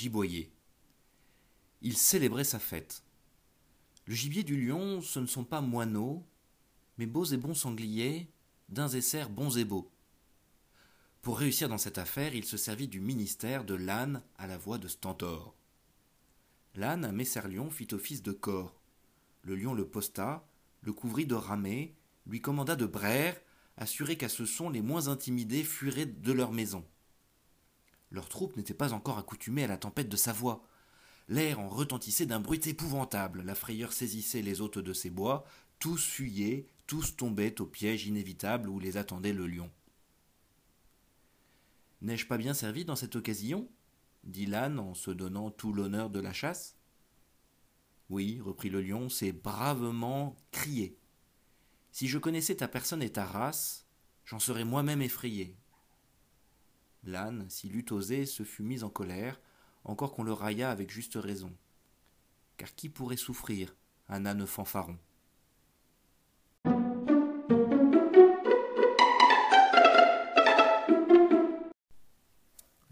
giboyer. Il célébrait sa fête. Le gibier du lion, ce ne sont pas moineaux, mais beaux et bons sangliers, d'un et bons et beaux. Pour réussir dans cette affaire, il se servit du ministère de l'âne à la voix de Stentor. L'âne à Messerlion fit office de corps. Le lion le posta, le couvrit de ramée, lui commanda de braire, assuré qu'à ce son les moins intimidés fuiraient de leur maison. Leurs troupes n'étaient pas encore accoutumées à la tempête de sa voix. L'air en retentissait d'un bruit épouvantable, la frayeur saisissait les hôtes de ces bois, tous fuyaient, tous tombaient au piège inévitable où les attendait le lion. N'ai-je pas bien servi dans cette occasion? dit l'âne en se donnant tout l'honneur de la chasse. Oui, reprit le lion, c'est bravement crié. Si je connaissais ta personne et ta race, j'en serais moi-même effrayé. L'âne, s'il eût osé, se fut mis en colère, encore qu'on le raillât avec juste raison. Car qui pourrait souffrir un âne fanfaron?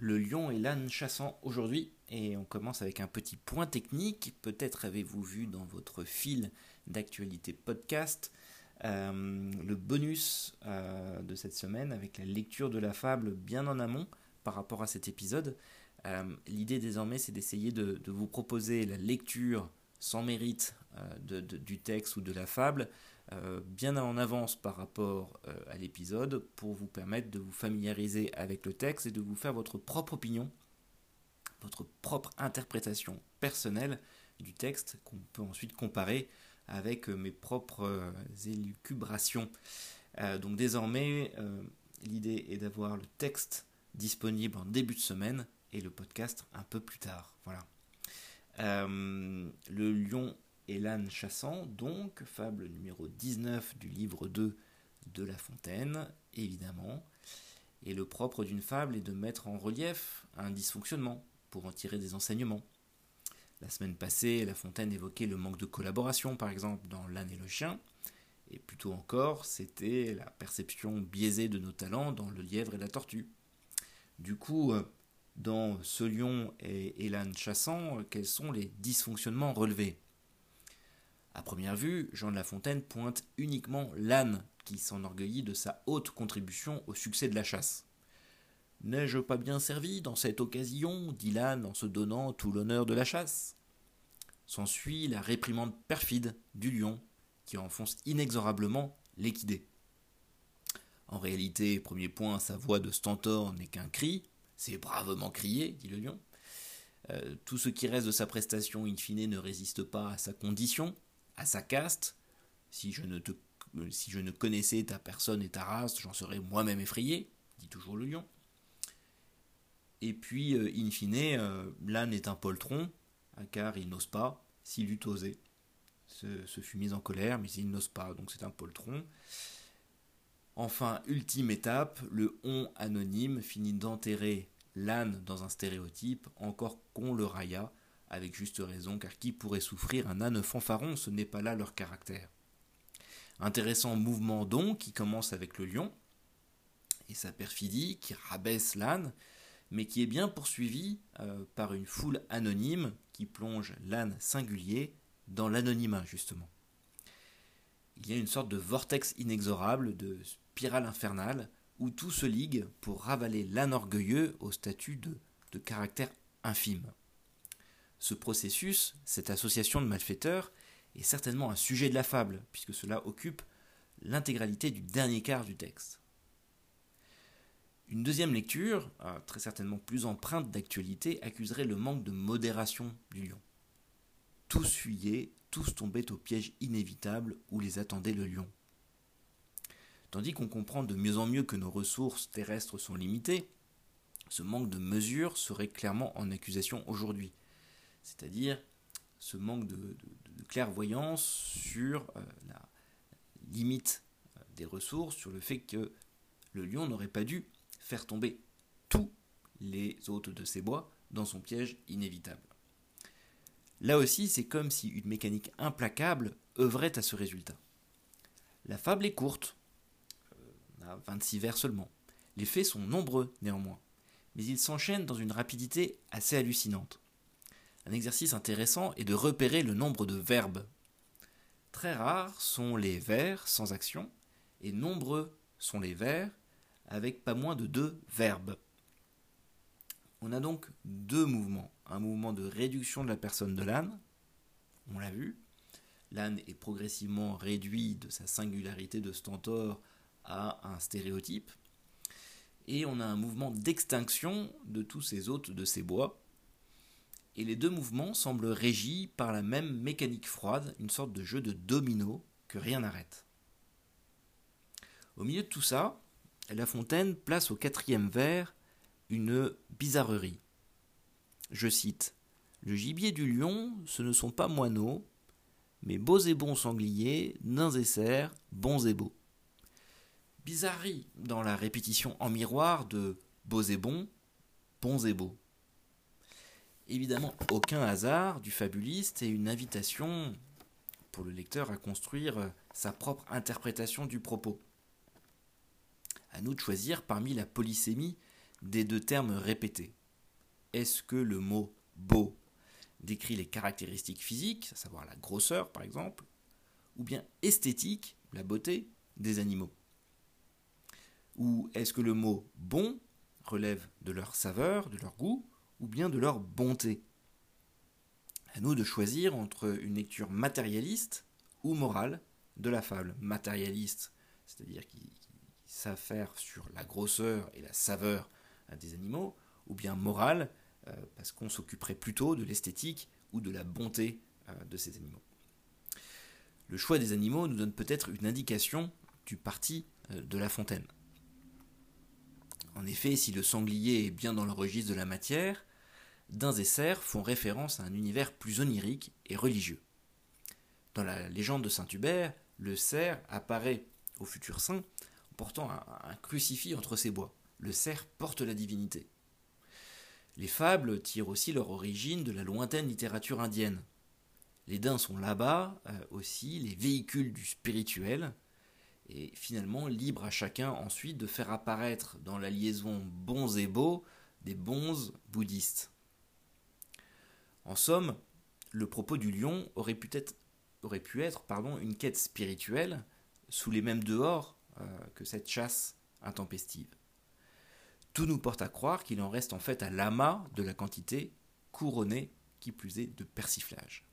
Le lion et l'âne chassant aujourd'hui, et on commence avec un petit point technique. Peut-être avez-vous vu dans votre fil d'actualité podcast euh, le bonus euh, de cette semaine avec la lecture de la fable bien en amont par rapport à cet épisode. Euh, L'idée désormais c'est d'essayer de, vous proposer la lecture sans mérite du texte ou de la fable bien en avance par rapport à l'épisode pour vous permettre de vous familiariser avec le texte et de vous faire votre propre opinion, votre propre interprétation personnelle du texte qu'on peut ensuite comparer avec mes propres élucubrations. Euh, donc désormais, euh, l'idée est d'avoir le texte disponible en début de semaine et le podcast un peu plus tard. Voilà. Euh, le lion et l'âne chassant, donc, fable numéro 19 du livre 2 de La Fontaine, évidemment. Et le propre d'une fable est de mettre en relief un dysfonctionnement pour en tirer des enseignements. La semaine passée, La Fontaine évoquait le manque de collaboration, par exemple, dans L'âne et le chien. Et plutôt encore, c'était la perception biaisée de nos talents dans Le lièvre et la tortue. Du coup, dans Ce lion et, l'âne chassant, quels sont les dysfonctionnements relevés? À première vue, Jean de La Fontaine pointe uniquement l'âne qui s'enorgueillit de sa haute contribution au succès de la chasse. N'ai-je pas bien servi dans cette occasion dit l'âne en se donnant tout l'honneur de la chasse? S'ensuit la réprimande perfide du lion, qui enfonce inexorablement l'équidé. En réalité, premier point, sa voix de stentor n'est qu'un cri, c'est bravement crié, dit le lion. Euh, tout ce qui reste de sa prestation in fine ne résiste pas à sa condition, à sa caste. Si je ne, te, si je ne connaissais ta personne et ta race, j'en serais moi-même effrayé, dit toujours le lion. Et puis, euh, in fine, euh, l'âne est un poltron, car il n'ose pas, s'il eût osé. Se fut mis en colère, mais il n'ose pas, donc c'est un poltron. Enfin, ultime étape, le on anonyme finit d'enterrer l'âne dans un stéréotype, encore qu'on le railla, avec juste raison, car qui pourrait souffrir un âne fanfaron, ce n'est pas là leur caractère. Intéressant mouvement donc, qui commence avec le lion, et sa perfidie, qui rabaisse l'âne, mais qui est bien poursuivi euh, par une foule anonyme qui plonge l'âne singulier dans l'anonymat, justement. il y a une sorte de vortex inexorable, de spirale infernale, où tout se ligue pour ravaler l'âne orgueilleux au statut de, de caractère infime. Ce processus, cette association de malfaiteurs, est certainement un sujet de la fable, puisque cela occupe l'intégralité du dernier quart du texte. Une deuxième lecture, euh, très certainement plus empreinte d'actualité, accuserait le manque de modération du lion. Tous fuyaient, tous tombaient au piège inévitable où les attendait le lion. Tandis qu'on comprend de mieux en mieux que nos ressources terrestres sont limitées, ce manque de mesure serait clairement en accusation aujourd'hui. C'est-à-dire ce manque de, clairvoyance sur euh, la limite euh, des ressources, sur le fait que le lion n'aurait pas dû faire tomber tous les hôtes de ses bois dans son piège inévitable. Là aussi, c'est comme si une mécanique implacable œuvrait à ce résultat. La fable est courte, euh, on a 26 vers seulement. Les faits sont nombreux néanmoins, mais ils s'enchaînent dans une rapidité assez hallucinante. Un exercice intéressant est de repérer le nombre de verbes. Très rares sont les vers sans action, et nombreux sont les vers avec pas moins de deux verbes. On a donc deux mouvements. Un mouvement de réduction de la personne de l'âne, on l'a vu. L'âne est progressivement réduit de sa singularité de stentor à un stéréotype. Et on a un mouvement d'extinction de tous ces hôtes de ces bois. Et les deux mouvements semblent régis par la même mécanique froide, une sorte de jeu de domino que rien n'arrête. Au milieu de tout ça, La Fontaine place au quatrième vers une bizarrerie. Je cite Le gibier du lion, ce ne sont pas moineaux, mais beaux et bons sangliers, nains et cerfs, bons et beaux. Bizarrerie dans la répétition en miroir de beaux et bons, bons et beaux. Évidemment, aucun hasard du fabuliste et une invitation pour le lecteur à construire sa propre interprétation du propos. À nous de choisir parmi la polysémie des deux termes répétés. Est-ce que le mot beau décrit les caractéristiques physiques, à savoir la grosseur par exemple, ou bien esthétique, la beauté des animaux? Ou est-ce que le mot bon relève de leur saveur, de leur goût, ou bien de leur bonté? À nous de choisir entre une lecture matérialiste ou morale de la fable. Matérialiste, c'est-à-dire qui, s'affaire sur la grosseur et la saveur des animaux, ou bien morale, euh, parce qu'on s'occuperait plutôt de l'esthétique ou de la bonté euh, de ces animaux. Le choix des animaux nous donne peut-être une indication du parti euh, de La Fontaine. En effet, si le sanglier est bien dans le registre de la matière, Dins et cerfs font référence à un univers plus onirique et religieux. Dans la légende de Saint Hubert, le cerf apparaît au futur saint portant un, crucifix entre ses bois. Le cerf porte la divinité. Les fables tirent aussi leur origine de la lointaine littérature indienne. Les daims sont là-bas euh, aussi les véhicules du spirituel, et finalement libre à chacun ensuite de faire apparaître dans la liaison bons et beaux des bons bouddhistes. En somme, le propos du lion aurait pu être, aurait pu être pardon, une quête spirituelle sous les mêmes dehors que cette chasse intempestive. Tout nous porte à croire qu'il en reste en fait à l'amas de la quantité couronnée, qui plus est, de persiflage.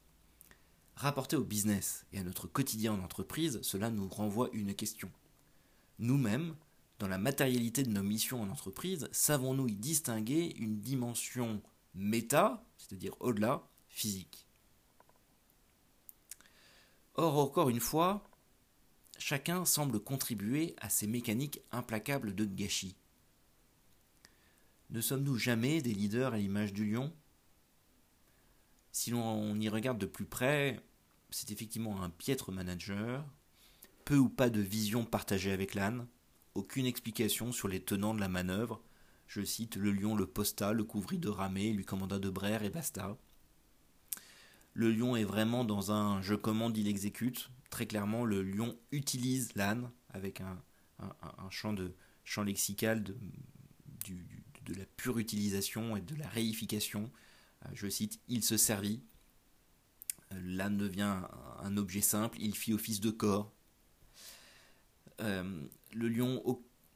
Rapporté au business et à notre quotidien en entreprise, cela nous renvoie une question. Nous-mêmes, dans la matérialité de nos missions en entreprise, savons-nous y distinguer une dimension méta, c'est-à-dire au-delà, physique? Or, encore une fois, chacun semble contribuer à ces mécaniques implacables de gâchis. Ne sommes-nous jamais des leaders à l'image du lion? Si l'on y regarde de plus près, c'est effectivement un piètre manager, peu ou pas de vision partagée avec l'âne, aucune explication sur les tenants de la manœuvre. Je cite le lion le posta, le couvrit de ramée, lui commanda de brère et basta. Le lion est vraiment dans un je commande, il exécute, très clairement, le lion utilise l'âne avec un, champ, de, champ lexical de, la pure utilisation et de la réification. Euh, je cite, il se servit. Euh, l'âne devient un objet simple, il fit office de corps. le lion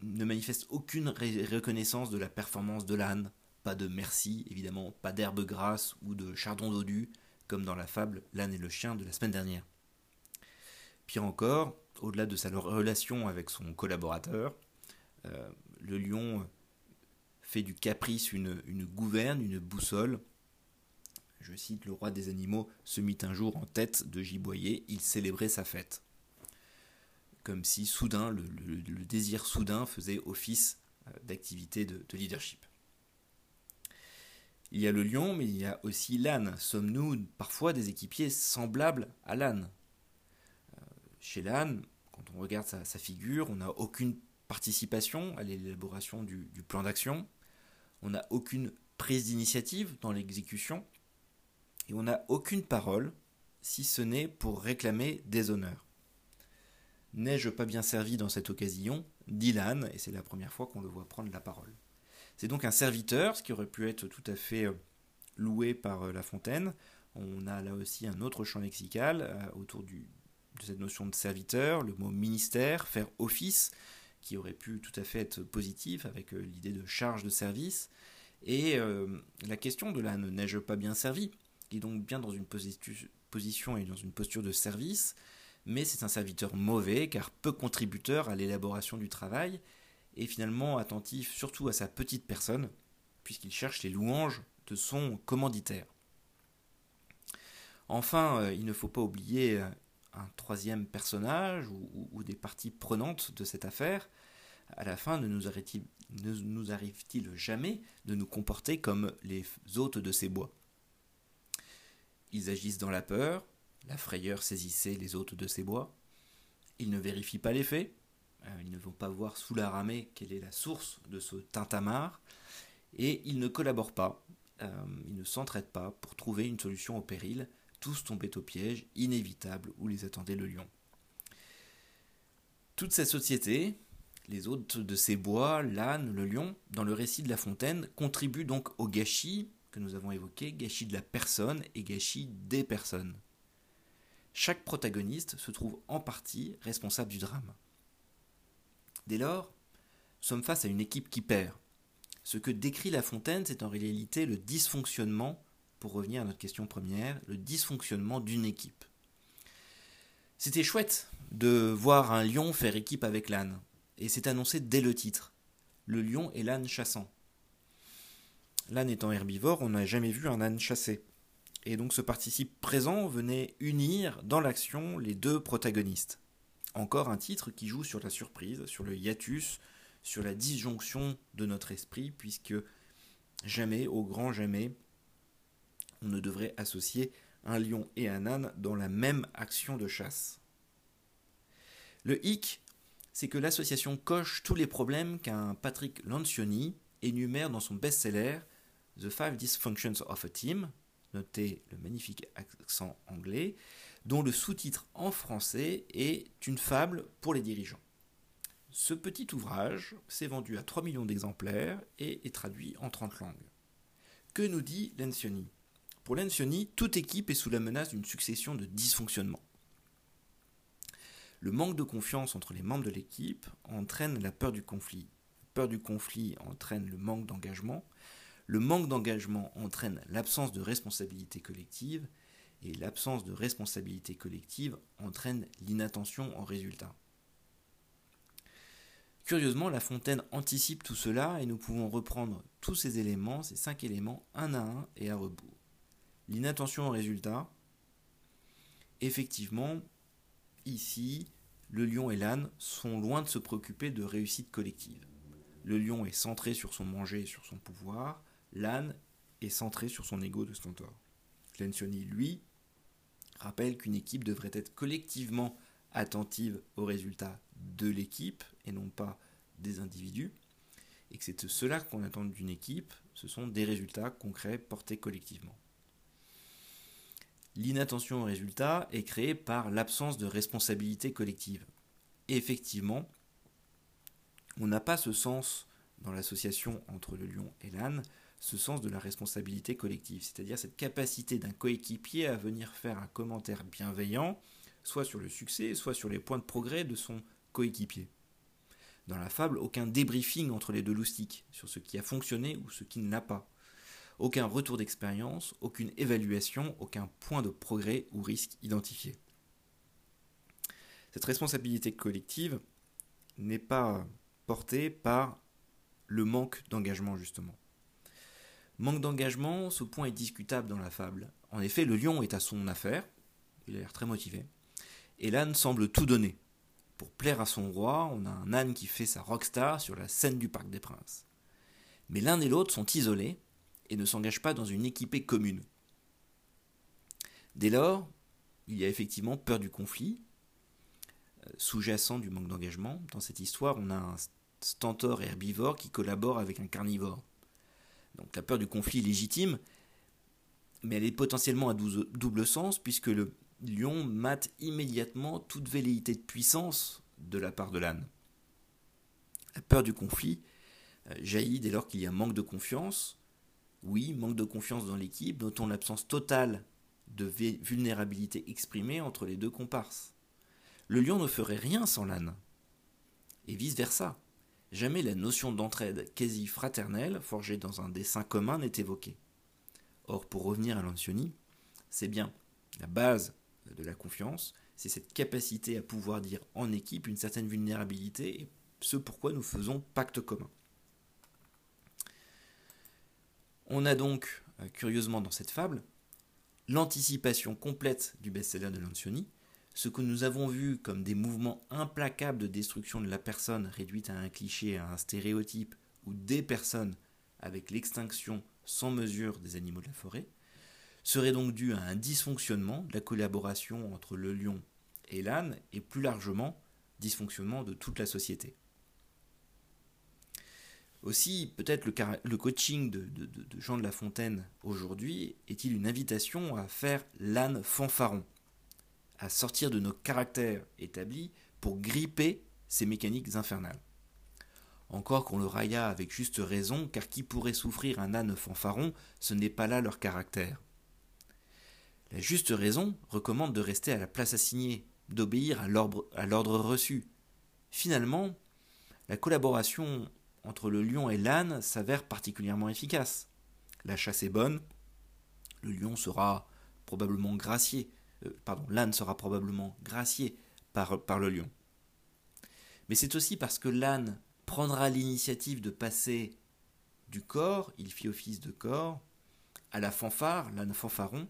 ne manifeste aucune reconnaissance de la performance de l'âne, pas de merci évidemment, pas d'herbe grasse ou de chardon dodu, comme dans la fable L'âne et le chien de la semaine dernière. Pire encore, au-delà de sa relation avec son collaborateur, euh, le lion fait du caprice une, gouverne, une boussole. Je cite, le roi des animaux se mit un jour en tête de giboyer, il célébrait sa fête. Comme si soudain, le, désir soudain faisait office euh, d'activité de leadership. Il y a le lion, mais il y a aussi l'âne. Sommes-nous parfois des équipiers semblables à l'âne? Chez l'âne, quand on regarde sa, figure, on n'a aucune participation à l'élaboration du, plan d'action, on n'a aucune prise d'initiative dans l'exécution, et on n'a aucune parole, si ce n'est pour réclamer des honneurs. N'ai-je pas bien servi dans cette occasion? dit l'âne, et c'est la première fois qu'on le voit prendre la parole. C'est donc un serviteur, ce qui aurait pu être tout à fait euh, loué par euh, La Fontaine. On a là aussi un autre champ lexical euh, autour de cette notion de serviteur, le mot ministère, faire office, qui aurait pu tout à fait être positif avec l'idée de charge de service. Et la question de la n'ai-je pas bien servi, qui est donc bien dans une position et dans une posture de service, mais c'est un serviteur mauvais car peu contributeur à l'élaboration du travail et finalement attentif surtout à sa petite personne, puisqu'il cherche les louanges de son commanditaire. Enfin, euh, il ne faut pas oublier un troisième personnage ou, des parties prenantes de cette affaire, à la fin, ne nous, arrive-t-il jamais de nous comporter comme les hôtes de ces bois? Ils agissent dans la peur, la frayeur saisissait les hôtes de ces bois, ils ne vérifient pas les faits, euh, ils ne vont pas voir sous la ramée quelle est la source de ce tintamarre, et ils ne collaborent pas, euh, ils ne s'entraident pas pour trouver une solution au péril, tous tombaient au piège inévitable où les attendait le lion. Toute cette société, les hôtes de ces bois, l'âne, le lion, dans le récit de La Fontaine, contribuent donc au gâchis que nous avons évoqué, gâchis de la personne et gâchis des personnes. Chaque protagoniste se trouve en partie responsable du drame. Dès lors, sommes face à une équipe qui perd. Ce que décrit La Fontaine, c'est en réalité le dysfonctionnement pour revenir à notre question première, le dysfonctionnement d'une équipe. C'était chouette de voir un lion faire équipe avec l'âne, et c'est annoncé dès le titre. Le lion et l'âne chassant. L'âne étant herbivore, on n'a jamais vu un âne chasser. Et donc ce participe présent venait unir dans l'action les deux protagonistes. Encore un titre qui joue sur la surprise, sur le hiatus, sur la disjonction de notre esprit, puisque jamais, au grand jamais, on ne devrait associer un lion et un âne dans la même action de chasse. Le hic, c'est que l'association coche tous les problèmes qu'un Patrick Lancioni énumère dans son best-seller The Five Dysfunctions of a Team, notez le magnifique accent anglais, dont le sous-titre en français est Une fable pour les dirigeants. Ce petit ouvrage s'est vendu à 3 millions d'exemplaires et est traduit en 30 langues. Que nous dit Lancioni pour Lencioni, toute équipe est sous la menace d'une succession de dysfonctionnements. Le manque de confiance entre les membres de l'équipe entraîne la peur du conflit. La peur du conflit entraîne le manque d'engagement. Le manque d'engagement entraîne l'absence de responsabilité collective. Et l'absence de responsabilité collective entraîne l'inattention en résultat. Curieusement, La Fontaine anticipe tout cela et nous pouvons reprendre tous ces éléments, ces cinq éléments, un à un et à rebours l'inattention au résultat, effectivement, ici, le lion et l'âne sont loin de se préoccuper de réussite collective. Le lion est centré sur son manger et sur son pouvoir, l'âne est centré sur son ego de stentor. Lencioni, lui, rappelle qu'une équipe devrait être collectivement attentive aux résultats de l'équipe et non pas des individus, et que c'est cela qu'on attend d'une équipe, ce sont des résultats concrets portés collectivement. L'inattention au résultat est créée par l'absence de responsabilité collective. Effectivement, on n'a pas ce sens dans l'association entre le lion et l'âne, ce sens de la responsabilité collective, c'est-à-dire cette capacité d'un coéquipier à venir faire un commentaire bienveillant, soit sur le succès, soit sur les points de progrès de son coéquipiers. Dans la fable, aucun débriefing entre les deux loustiques sur ce qui a fonctionné ou ce qui ne l'a pas. Aucun retour d'expérience, aucune évaluation, aucun point de progrès ou risque identifié. Cette responsabilité collective n'est pas portée par le manque d'engagement justement. Manque d'engagement, ce point est discutable dans la fable. En effet, le lion est à son affaire, il a l'air très motivé, et l'âne semble tout donner. Pour plaire à son roi, on a un âne qui fait sa rockstar sur la scène du Parc des Princes. Mais l'un et l'autre sont isolés et ne s'engagent pas dans une équipée commune. Dès lors, il y a effectivement peur du conflit, euh, sous-jacent du manque d'engagement. Dans cette histoire, on a un stentor herbivore qui collabore avec un carnivore. Donc la peur du conflit est légitime, mais elle est potentiellement à double sens, puisque le lion mate immédiatement toute velléité de puissance de la part de l'âne. La peur du conflit euh, jaillit dès lors qu'il y a manque de confiance. Oui, manque de confiance dans l'équipe, notons l'absence totale de vulnérabilité exprimée entre les deux comparses. Le lion ne ferait rien sans l'âne. Et vice-versa. Jamais la notion d'entraide quasi fraternelle, forgée dans un dessin commun, n'est évoquée. Or, pour revenir à l'ancioni, c'est bien la base de la confiance, c'est cette capacité à pouvoir dire en équipe une certaine vulnérabilité et ce pourquoi nous faisons pacte commun. On a donc, euh, curieusement dans cette fable, l'anticipation complète du best-seller de Lancioni, ce que nous avons vu comme des mouvements implacables de destruction de la personne réduite à un cliché, à un stéréotype, ou des personnes avec l'extinction sans mesure des animaux de la forêt, serait donc dû à un dysfonctionnement de la collaboration entre le lion et l'âne et plus largement dysfonctionnement de toute la société. Aussi, peut-être le, coaching de, Jean de La Fontaine aujourd'hui est-il une invitation à faire l'âne fanfaron, à sortir de nos caractères établis pour gripper ces mécaniques infernales. Encore qu'on le railla avec juste raison, car qui pourrait souffrir un âne fanfaron, ce n'est pas là leur caractère. La juste raison recommande de rester à la place assignée, d'obéir à l'ordre reçu. Finalement, la collaboration entre le lion et l'âne s'avère particulièrement efficace. La chasse est bonne, le lion sera probablement gracié, euh, pardon, l'âne sera probablement gracié par, par le lion. Mais c'est aussi parce que l'âne prendra l'initiative de passer du corps, il fit office de corps, à la fanfare, l'âne fanfaron,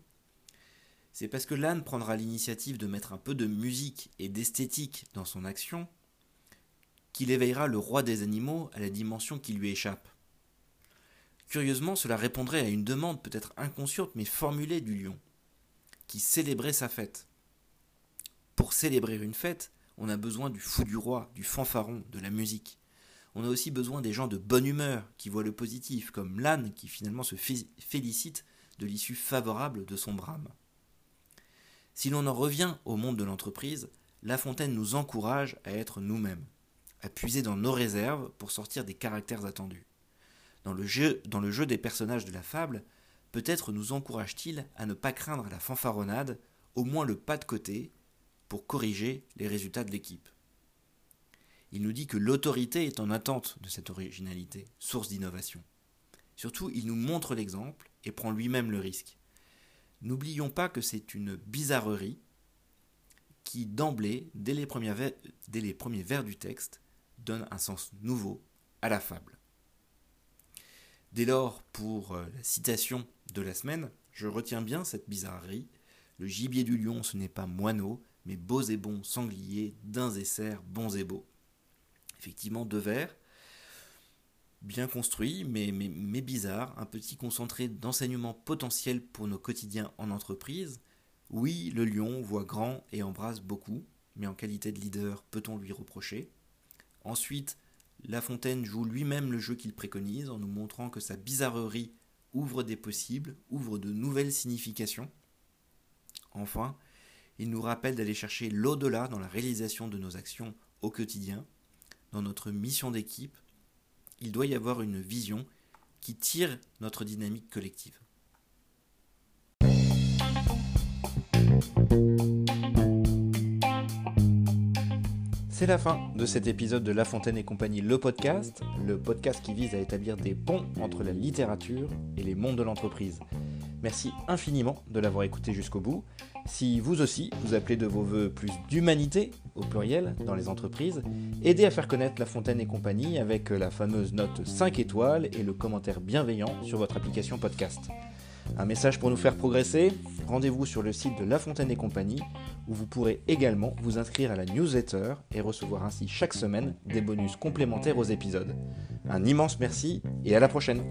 c'est parce que l'âne prendra l'initiative de mettre un peu de musique et d'esthétique dans son action qu'il éveillera le roi des animaux à la dimension qui lui échappe. Curieusement, cela répondrait à une demande peut-être inconsciente mais formulée du lion, qui célébrait sa fête. Pour célébrer une fête, on a besoin du fou du roi, du fanfaron, de la musique. On a aussi besoin des gens de bonne humeur, qui voient le positif, comme l'âne qui finalement se félicite de l'issue favorable de son brame. Si l'on en revient au monde de l'entreprise, La Fontaine nous encourage à être nous-mêmes, à puiser dans nos réserves pour sortir des caractères attendus. Dans le jeu, dans le jeu des personnages de la fable, peut-être nous encourage-t-il à ne pas craindre la fanfaronnade, au moins le pas de côté, pour corriger les résultats de l'équipe. Il nous dit que l'autorité est en attente de cette originalité, source d'innovation. Surtout, il nous montre l'exemple et prend lui-même le risque. N'oublions pas que c'est une bizarrerie qui, d'emblée, dès les, premiers vers, du texte, donne un sens nouveau à la fable. Dès lors, pour euh, la citation de la semaine, je retiens bien cette bizarrerie. Le gibier du lion, ce n'est pas moineau, mais beaux et bons sangliers, daims et cerfs, bons et beaux. Effectivement, deux vers, bien construit, mais, mais, bizarre, un petit concentré d'enseignements potentiels pour nos quotidiens en entreprise. Oui, le lion voit grand et embrasse beaucoup, mais en qualité de leader, peut-on lui reprocher? Ensuite, La Fontaine joue lui-même le jeu qu'il préconise en nous montrant que sa bizarrerie ouvre des possibles, ouvre de nouvelles significations. Enfin, il nous rappelle d'aller chercher l'au-delà dans la réalisation de nos actions au quotidien, dans notre mission d'équipe, il doit y avoir une vision qui tire notre dynamique collective. C'est la fin de cet épisode de La Fontaine et compagnie, le podcast, le podcast qui vise à établir des ponts entre la littérature et les mondes de l'entreprise. Merci infiniment de l'avoir écouté jusqu'au bout. Si vous aussi, vous appelez de vos voeux plus d'humanité, au pluriel, dans les entreprises, aidez à faire connaître La Fontaine et compagnie avec la fameuse note 5 étoiles et le commentaire bienveillant sur votre application podcast. Un message pour nous faire progresser, rendez-vous sur le site de La Fontaine et compagnie, où vous pourrez également vous inscrire à la newsletter et recevoir ainsi chaque semaine des bonus complémentaires aux épisodes. Un immense merci et à la prochaine.